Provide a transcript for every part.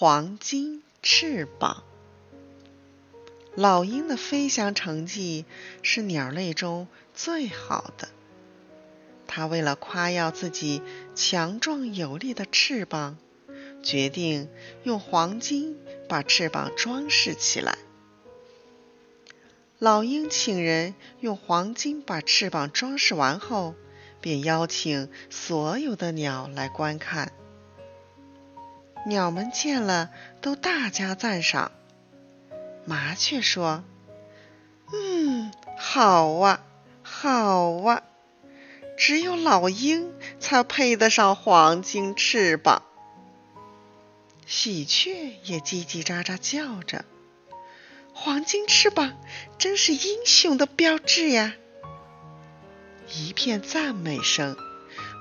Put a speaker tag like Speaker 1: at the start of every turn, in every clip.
Speaker 1: 黄金翅膀。老鹰的飞翔成绩是鸟类中最好的。它为了夸耀自己强壮有力的翅膀，决定用黄金把翅膀装饰起来。老鹰请人用黄金把翅膀装饰完后，便邀请所有的鸟来观看。鸟们见了，都大加赞赏。麻雀说：“嗯，好啊，好啊，只有老鹰才配得上黄金翅膀。”喜鹊也叽叽喳喳叫着：“黄金翅膀真是英雄的标志呀！”一片赞美声，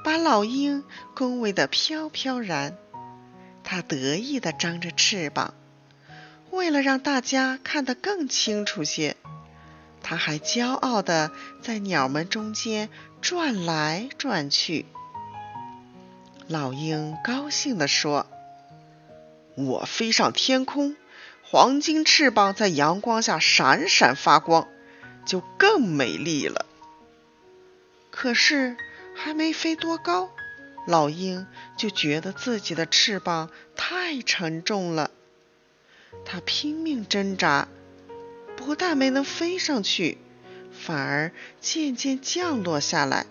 Speaker 1: 把老鹰恭维得飘飘然。它得意地张着翅膀。为了让大家看得更清楚些，他还骄傲地在鸟们中间转来转去。老鹰高兴地说：“我飞上天空，黄金翅膀在阳光下闪闪发光，就更美丽了。”可是还没飞多高，老鹰就觉得自己的翅膀太沉重了。它拼命挣扎，不但没能飞上去，反而渐渐降落下来。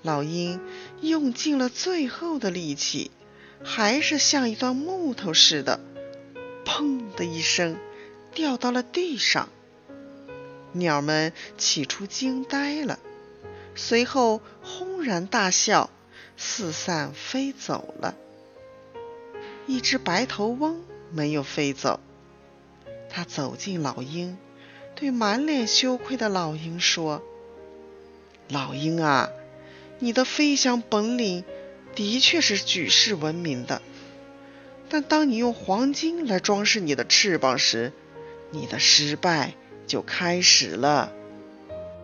Speaker 1: 老鹰用尽了最后的力气，还是像一段木头似的，砰的一声掉到了地上。鸟们起初惊呆了，随后轰然大笑，四散飞走了。一只白头翁。没有飞走，他走进老鹰，对满脸羞愧的老鹰说：“老鹰啊，你的飞翔本领的确是举世闻名的，但当你用黄金来装饰你的翅膀时，你的失败就开始了。”